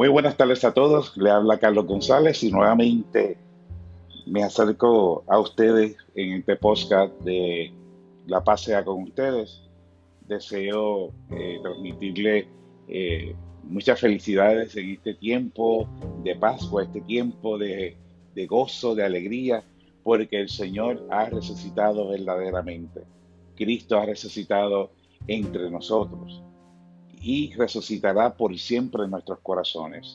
Muy buenas tardes a todos. Le habla Carlos González y nuevamente me acerco a ustedes en este podcast de La Paz sea con ustedes. Deseo eh, transmitirle eh, muchas felicidades en este tiempo de Pascua, este tiempo de, de gozo, de alegría, porque el Señor ha resucitado verdaderamente. Cristo ha resucitado entre nosotros y resucitará por siempre en nuestros corazones.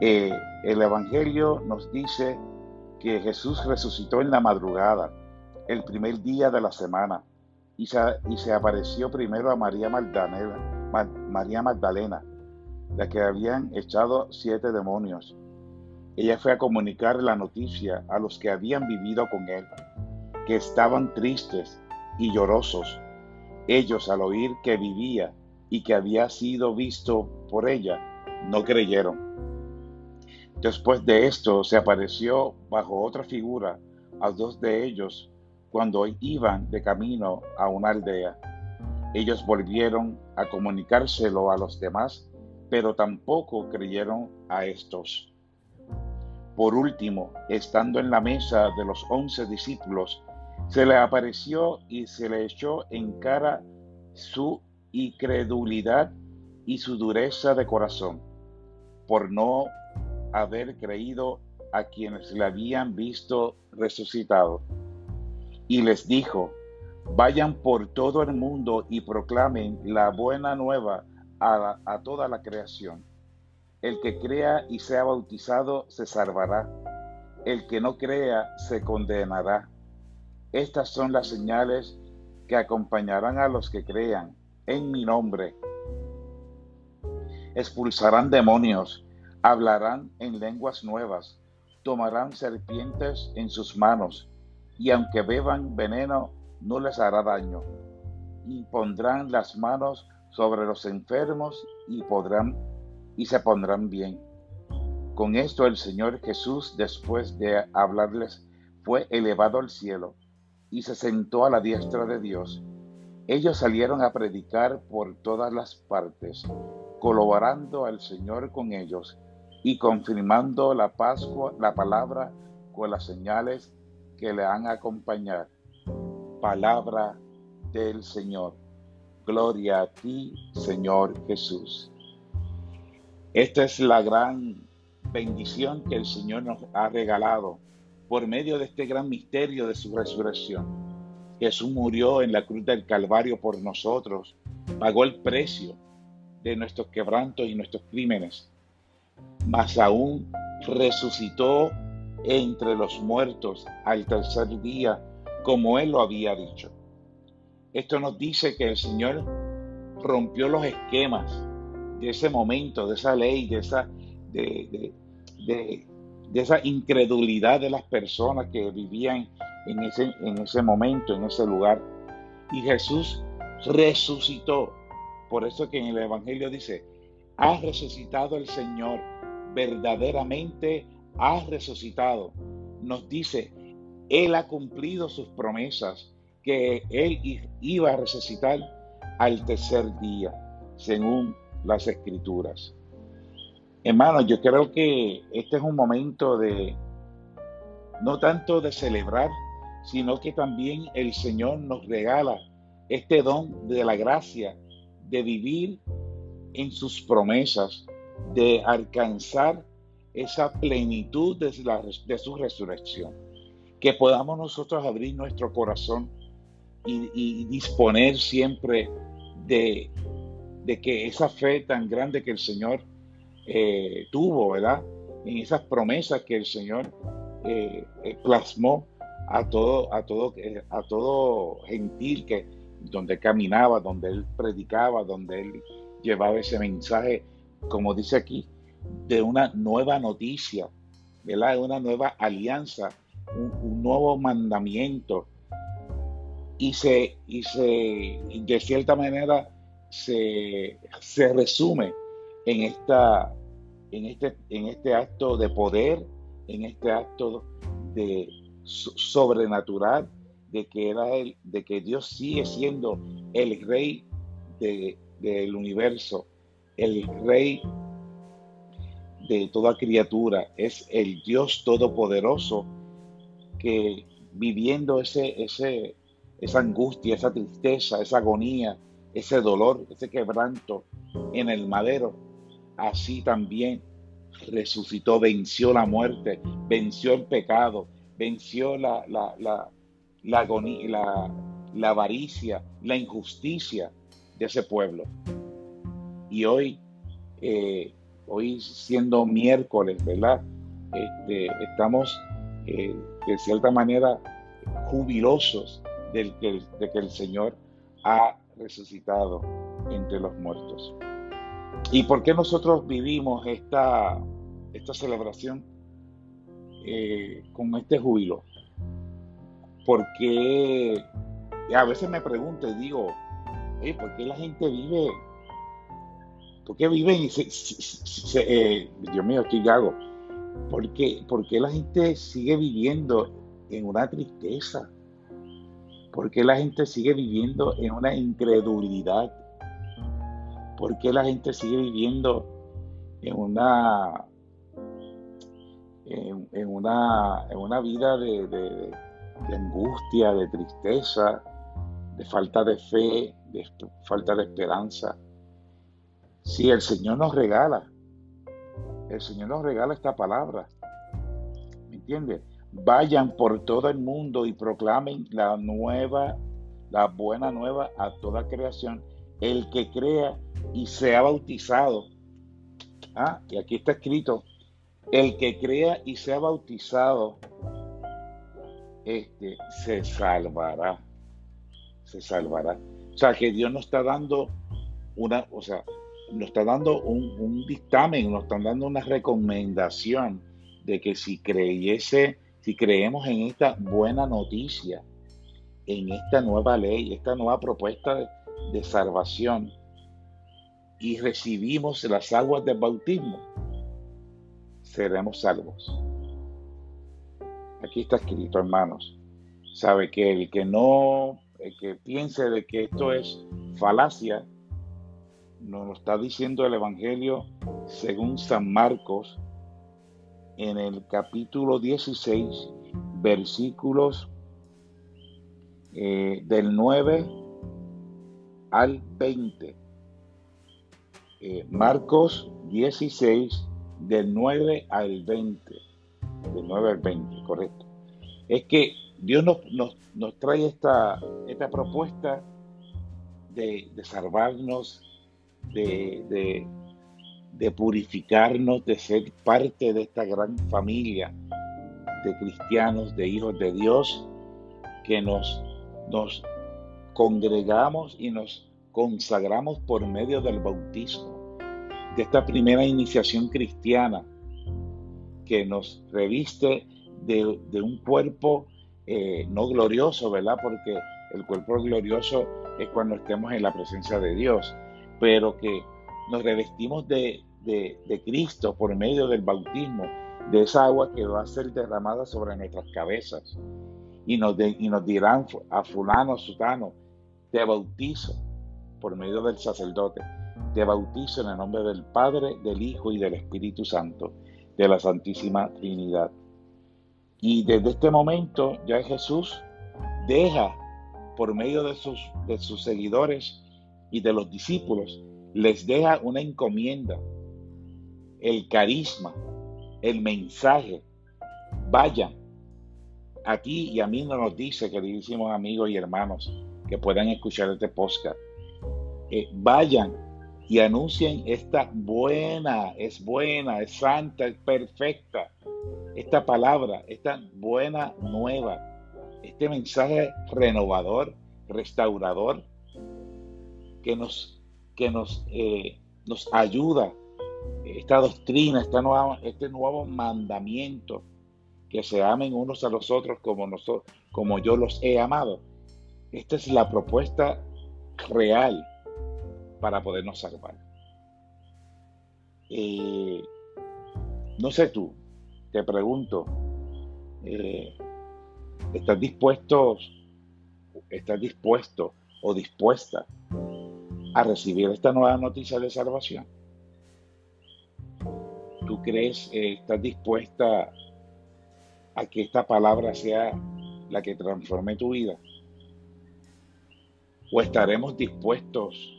Eh, el Evangelio nos dice que Jesús resucitó en la madrugada, el primer día de la semana, y se, apareció primero a María Magdalena, María Magdalena, la que habían echado siete demonios. Ella fue a comunicar la noticia a los que habían vivido con él, que estaban tristes y llorosos. Ellos al oír que vivía y que había sido visto por ella, no creyeron. Después de esto se apareció bajo otra figura a dos de ellos cuando iban de camino a una aldea. Ellos volvieron a comunicárselo a los demás, pero tampoco creyeron a estos. Por último, estando en la mesa de los once discípulos, se le apareció y se le echó en cara su incredulidad y su dureza de corazón, por no haber creído a quienes le habían visto resucitado. Y les dijo, vayan por todo el mundo y proclamen la buena nueva a, a toda la creación. El que crea y sea bautizado se salvará. El que no crea se condenará. Estas son las señales que acompañarán a los que crean en mi nombre. Expulsarán demonios, hablarán en lenguas nuevas, tomarán serpientes en sus manos, y aunque beban veneno, no les hará daño. Y pondrán las manos sobre los enfermos y podrán y se pondrán bien. Con esto el Señor Jesús, después de hablarles, fue elevado al cielo y se sentó a la diestra de Dios. Ellos salieron a predicar por todas las partes, colaborando al Señor con ellos y confirmando la Pascua, la palabra con las señales que le han acompañado. Palabra del Señor. Gloria a ti, Señor Jesús. Esta es la gran bendición que el Señor nos ha regalado por medio de este gran misterio de su resurrección Jesús murió en la cruz del Calvario por nosotros, pagó el precio de nuestros quebrantos y nuestros crímenes, mas aún resucitó entre los muertos al tercer día, como Él lo había dicho. Esto nos dice que el Señor rompió los esquemas de ese momento, de esa ley, de esa, de, de, de esa incredulidad de las personas que vivían en ese, en ese momento, en ese lugar. Y Jesús resucitó. Por eso que en el Evangelio dice, ha resucitado el Señor, verdaderamente ha resucitado. Nos dice, Él ha cumplido sus promesas, que Él iba a resucitar al tercer día, según las escrituras. Hermanos, yo creo que este es un momento de, no tanto de celebrar, sino que también el Señor nos regala este don de la gracia de vivir en sus promesas, de alcanzar esa plenitud de, su resurrección. Que podamos nosotros abrir nuestro corazón y, disponer siempre de, que esa fe tan grande que el Señor eh, tuvo, ¿verdad? En esas promesas que el Señor eh, eh, plasmó a todo, a todo, a todo gentil que donde caminaba, donde él predicaba, donde él llevaba ese mensaje, como dice aquí, de una nueva noticia, ¿verdad? de una nueva alianza, un, nuevo mandamiento. Y se, y se, de cierta manera, se, se resume en, esta, en, este, en este acto de poder, en este acto de, sobrenatural de que era el, de que Dios sigue siendo el rey del universo, el rey de toda criatura, es el Dios Todopoderoso que viviendo ese, ese, esa angustia, esa tristeza, esa agonía, ese dolor, ese quebranto en el madero, así también resucitó, venció la muerte, venció el pecado, venció la, la, la, la agonía, la, la avaricia, la injusticia de ese pueblo. Y hoy, eh, hoy siendo miércoles, ¿verdad? Este, estamos eh, de cierta manera jubilosos del que, de que el Señor ha resucitado entre los muertos. ¿Y por qué nosotros vivimos esta, esta celebración eh, con este júbilo? Porque a veces me pregunto y digo, ¿por qué la gente vive? ¿Por qué viven eh, Dios mío, estoy gago. ¿Por qué, ¿Por qué la gente sigue viviendo en una tristeza? ¿Por qué la gente sigue viviendo en una incredulidad? ¿Por qué la gente sigue viviendo en una, en, una, en una vida de, de, angustia, de tristeza, de falta de fe, de falta de esperanza? Si el Señor nos regala, el Señor nos regala esta palabra, ¿me entiendes? Vayan por todo el mundo y proclamen la nueva, la buena nueva a toda creación. El que crea y sea bautizado. Ah, y aquí está escrito, el que crea y sea bautizado, este, se salvará. Se salvará. O sea, que Dios nos está dando una, o sea, nos está dando un, un dictamen, nos está dando una recomendación de que si creyese si creemos en esta buena noticia, en esta nueva ley, esta nueva propuesta de, salvación, y recibimos las aguas del bautismo, seremos salvos. Aquí está escrito, hermanos. Sabe que el que no, el que piense de que esto es falacia, nos lo está diciendo el Evangelio según San Marcos, en el capítulo 16, versículos eh, del 9 al 20. Eh, Marcos 16, del 9 al 20. Del 9 al 20, correcto. Es que Dios nos, nos, trae esta, esta propuesta de, de salvarnos, de, de purificarnos, de ser parte de esta gran familia de cristianos, de hijos de Dios, que nos, nos congregamos y nos consagramos por medio del bautismo, de esta primera iniciación cristiana que nos reviste de, un cuerpo eh, no glorioso, ¿verdad? Porque el cuerpo glorioso es cuando estemos en la presencia de Dios, pero que nos revestimos de, Cristo por medio del bautismo, de esa agua que va a ser derramada sobre nuestras cabezas. Y nos, y nos dirán a fulano, sutano, te bautizo por medio del sacerdote. Te bautizo en el nombre del Padre, del Hijo y del Espíritu Santo, de la Santísima Trinidad. Y desde este momento ya Jesús deja por medio de sus, de sus seguidores y de los discípulos, les deja una encomienda el carisma, el mensaje. Vayan. A ti y a mí no nos dice, queridísimos amigos y hermanos, que puedan escuchar este podcast. Eh, vayan y anuncien esta buena, es buena, es santa, es perfecta. Esta palabra, esta buena nueva, este mensaje renovador, restaurador, que nos, que nos, eh, nos ayuda esta doctrina, esta nueva, este nuevo mandamiento, que se amen unos a los otros como, nosotros, como yo los he amado. Esta es la propuesta real para podernos salvar. Eh, no sé tú, te pregunto, eh, ¿estás dispuesto, estás dispuesto o dispuesta a recibir esta nueva noticia de salvación? crees, eh, estás dispuesta a que esta palabra sea la que transforme tu vida? ¿O estaremos dispuestos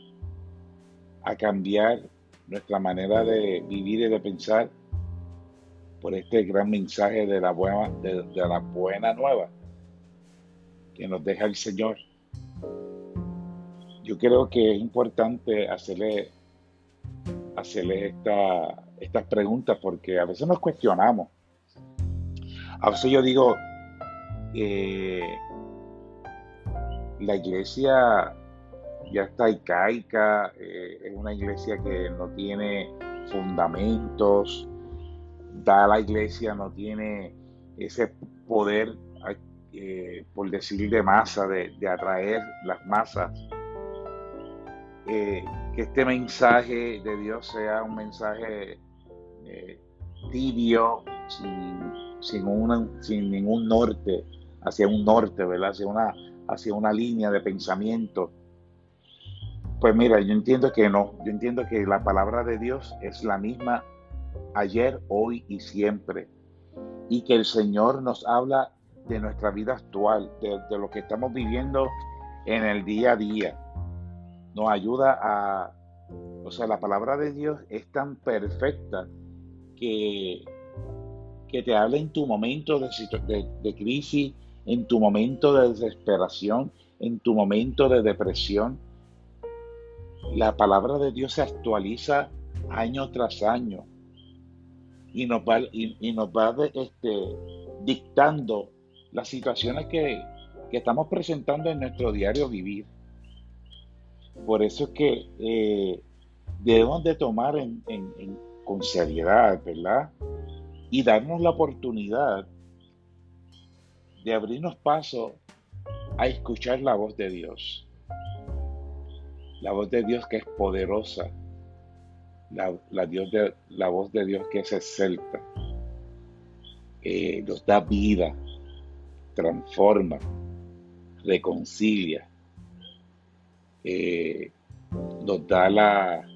a cambiar nuestra manera de vivir y de pensar por este gran mensaje de la buena, de, la buena nueva que nos deja el Señor? Yo creo que es importante hacerle, hacerle esta, estas preguntas porque a veces nos cuestionamos. A veces yo digo, eh, la iglesia ya está arcaica, eh, es una iglesia que no tiene fundamentos, da la iglesia no tiene ese poder, eh, por decir de masa, de, atraer las masas. que este mensaje de Dios sea un mensaje eh, tibio, sin, sin, ningún norte, hacia un norte, ¿verdad? Hacia una, hacia una línea de pensamiento. Pues mira, yo entiendo que no, yo entiendo que la palabra de Dios es la misma ayer, hoy y siempre. Y que el Señor nos habla de nuestra vida actual, de, lo que estamos viviendo en el día a día. Nos ayuda a, o sea, la palabra de Dios es tan perfecta que, que te hable en tu momento de, de, crisis, en tu momento de desesperación, en tu momento de depresión. La palabra de Dios se actualiza año tras año y nos va, este, dictando las situaciones que, estamos presentando en nuestro diario vivir. Por eso es que eh, debemos de tomar en, con seriedad, ¿verdad? Y darnos la oportunidad de abrirnos paso a escuchar la voz de Dios. La voz de Dios que es poderosa. La, Dios de, la voz de Dios que es excelta. nos da vida, transforma, reconcilia, eh, nos da la,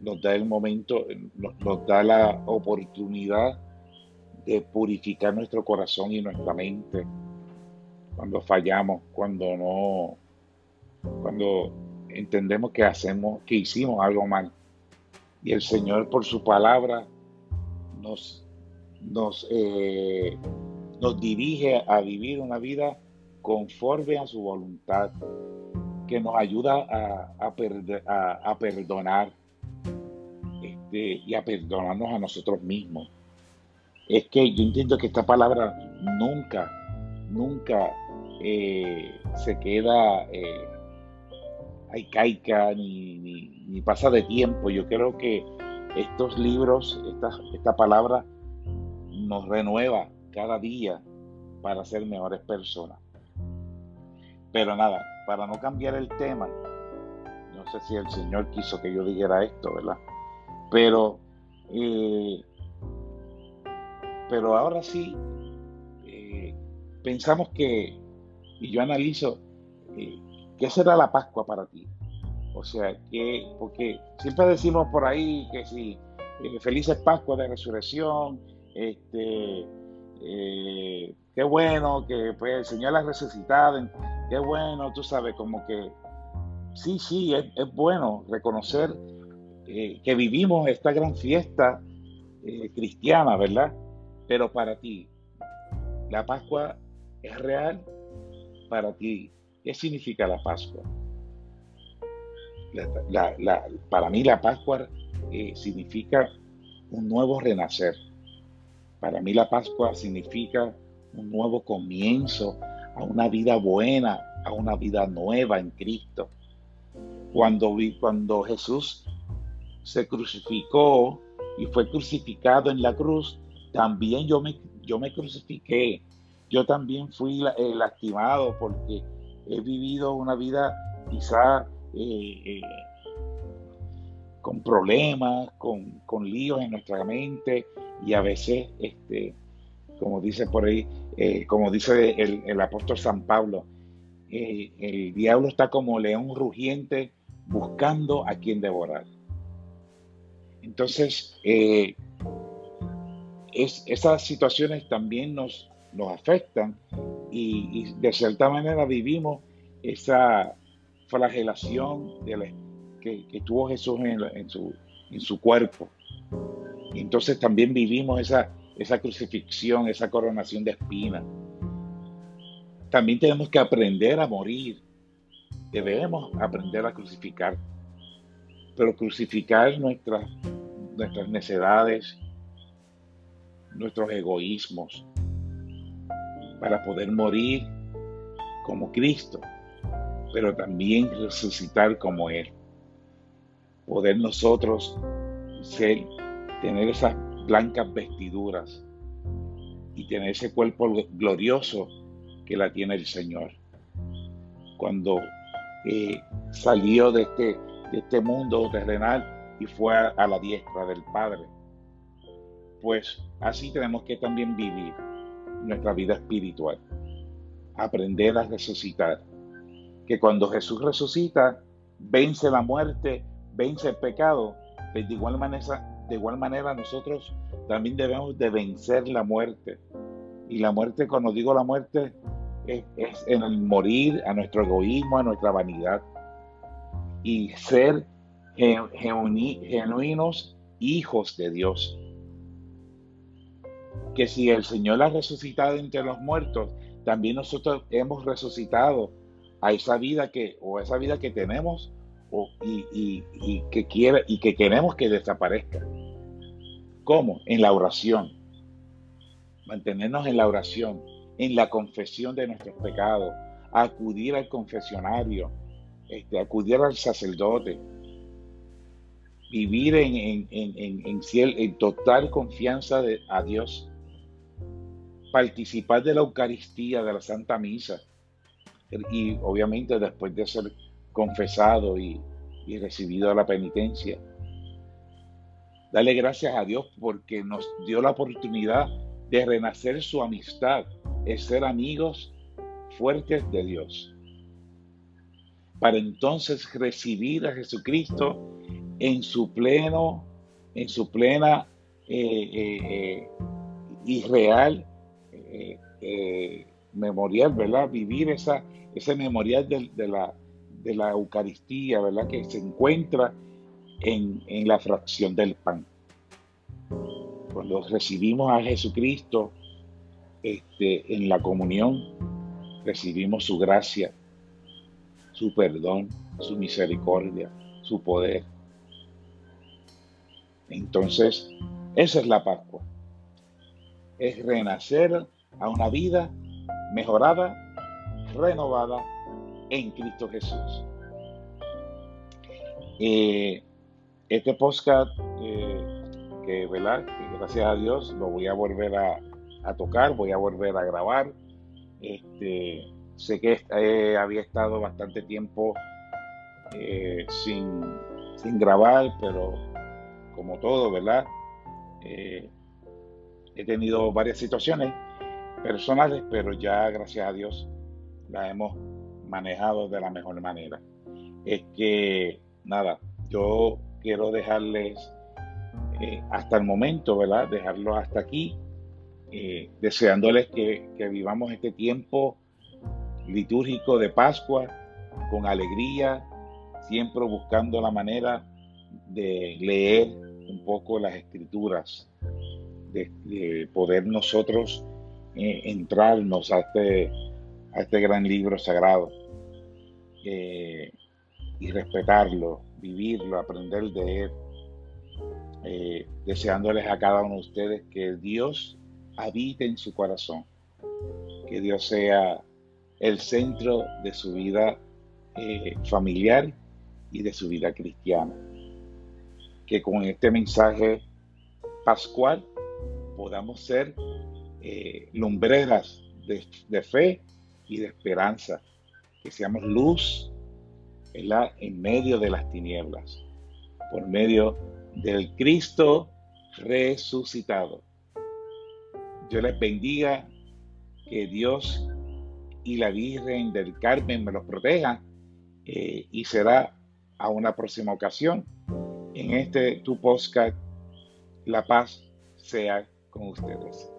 nos da el momento, nos, da la oportunidad de purificar nuestro corazón y nuestra mente cuando fallamos, cuando no, cuando entendemos que hacemos, que hicimos algo mal. Y el Señor por su palabra nos, nos, eh, nos dirige a vivir una vida conforme a su voluntad, que nos ayuda a, a, perdonar, y a perdonarnos a nosotros mismos. Es que yo entiendo que esta palabra nunca, nunca eh, se queda eh, caica ni, ni, pasa de tiempo. Yo creo que estos libros, esta, esta palabra nos renueva cada día para ser mejores personas. Pero nada, para no cambiar el tema, no sé si el Señor quiso que yo dijera esto, ¿verdad? Pero, eh, pero ahora sí, eh, pensamos que, y yo analizo, eh, ¿qué será la Pascua para ti? O sea, que, porque siempre decimos por ahí que si felices Pascua de resurrección, este, qué bueno que pues, el Señor la resucitado, qué bueno, tú sabes, como que sí, sí, es, bueno reconocer eh, que vivimos esta gran fiesta eh, cristiana, ¿verdad? Pero para ti, la Pascua es real. Para ti, ¿qué significa la Pascua? para mí la Pascua eh, significa un nuevo renacer. Para mí la Pascua significa un nuevo comienzo a una vida buena, a una vida nueva en Cristo. Cuando, cuando Jesús se crucificó y fue crucificado en la cruz, también yo me, yo me crucifiqué. Yo también fui eh, lastimado porque he vivido una vida quizá eh, eh, con problemas, con, líos en nuestra mente y a veces, este, como dice por ahí, como dice el, el, apóstol San Pablo, el diablo está como león rugiente buscando a quien devorar. Entonces, eh, esas situaciones también nos, nos afectan y, de cierta manera vivimos esa flagelación que, tuvo Jesús en, su, en su cuerpo. Y entonces también vivimos esa, esa crucifixión, esa coronación de espinas. También tenemos que aprender a morir. Debemos aprender a crucificar. Pero crucificar nuestras, nuestras necedades, nuestros egoísmos, para poder morir como Cristo, pero también resucitar como Él. Poder nosotros ser, tener esas blancas vestiduras y tener ese cuerpo glorioso que la tiene el Señor. Cuando eh, salió de este, de este mundo terrenal y fue a la diestra del Padre. Pues así tenemos que también vivir nuestra vida espiritual. Aprender a resucitar. Que cuando Jesús resucita, vence la muerte, vence el pecado, pues de igual manera, de igual manera nosotros también debemos de vencer la muerte. Y la muerte, cuando digo la muerte, es, en el morir a nuestro egoísmo, a nuestra vanidad. Y ser genuinos hijos de Dios que si el Señor ha resucitado entre los muertos, también nosotros hemos resucitado a esa vida que, o esa vida que tenemos y, que quiere, y que queremos que desaparezca. ¿Cómo? En la oración. Mantenernos en la oración, en la confesión de nuestros pecados, acudir al confesionario, este, acudir al sacerdote, vivir en, en, en, total confianza de, a Dios participar de la Eucaristía, de la Santa Misa, y obviamente después de ser confesado y, recibido la penitencia. Dale gracias a Dios porque nos dio la oportunidad de renacer su amistad, es ser amigos fuertes de Dios. Para entonces recibir a Jesucristo en su pleno, en su plena eh, eh, eh, y real eh, memorial, ¿verdad? Vivir esa, ese memorial de, la, de la Eucaristía, ¿verdad? Que se encuentra en, la fracción del pan. Cuando recibimos a Jesucristo este, en la comunión, recibimos su gracia, su perdón, su misericordia, su poder. Entonces, esa es la Pascua. Es renacer a una vida mejorada, renovada en Cristo Jesús. Eh, este podcast, eh, que, ¿verdad? gracias a Dios lo voy a volver a, tocar, voy a volver a grabar. Este, sé que eh, había estado bastante tiempo sin, sin, grabar, pero como todo, ¿verdad? he tenido varias situaciones personales, pero ya gracias a Dios la hemos manejado de la mejor manera. Es que, nada, yo quiero dejarles eh, hasta el momento, ¿verdad? Dejarlo hasta aquí, eh, deseándoles que, vivamos este tiempo litúrgico de Pascua con alegría, siempre buscando la manera de leer un poco las escrituras, de poder nosotros eh, entrarnos a este, a este gran libro sagrado eh, y respetarlo, vivirlo, aprender de él, eh, deseándoles a cada uno de ustedes que Dios habite en su corazón, que Dios sea el centro de su vida familiar y de su vida cristiana. Que con este mensaje pascual podamos ser eh, lumbreras de, fe y de esperanza, que seamos luz en medio de las tinieblas, por medio del Cristo resucitado. Yo les bendiga, que Dios y la Virgen del Carmen me los protejan eh, y será a una próxima ocasión en este tu podcast. La paz sea con ustedes.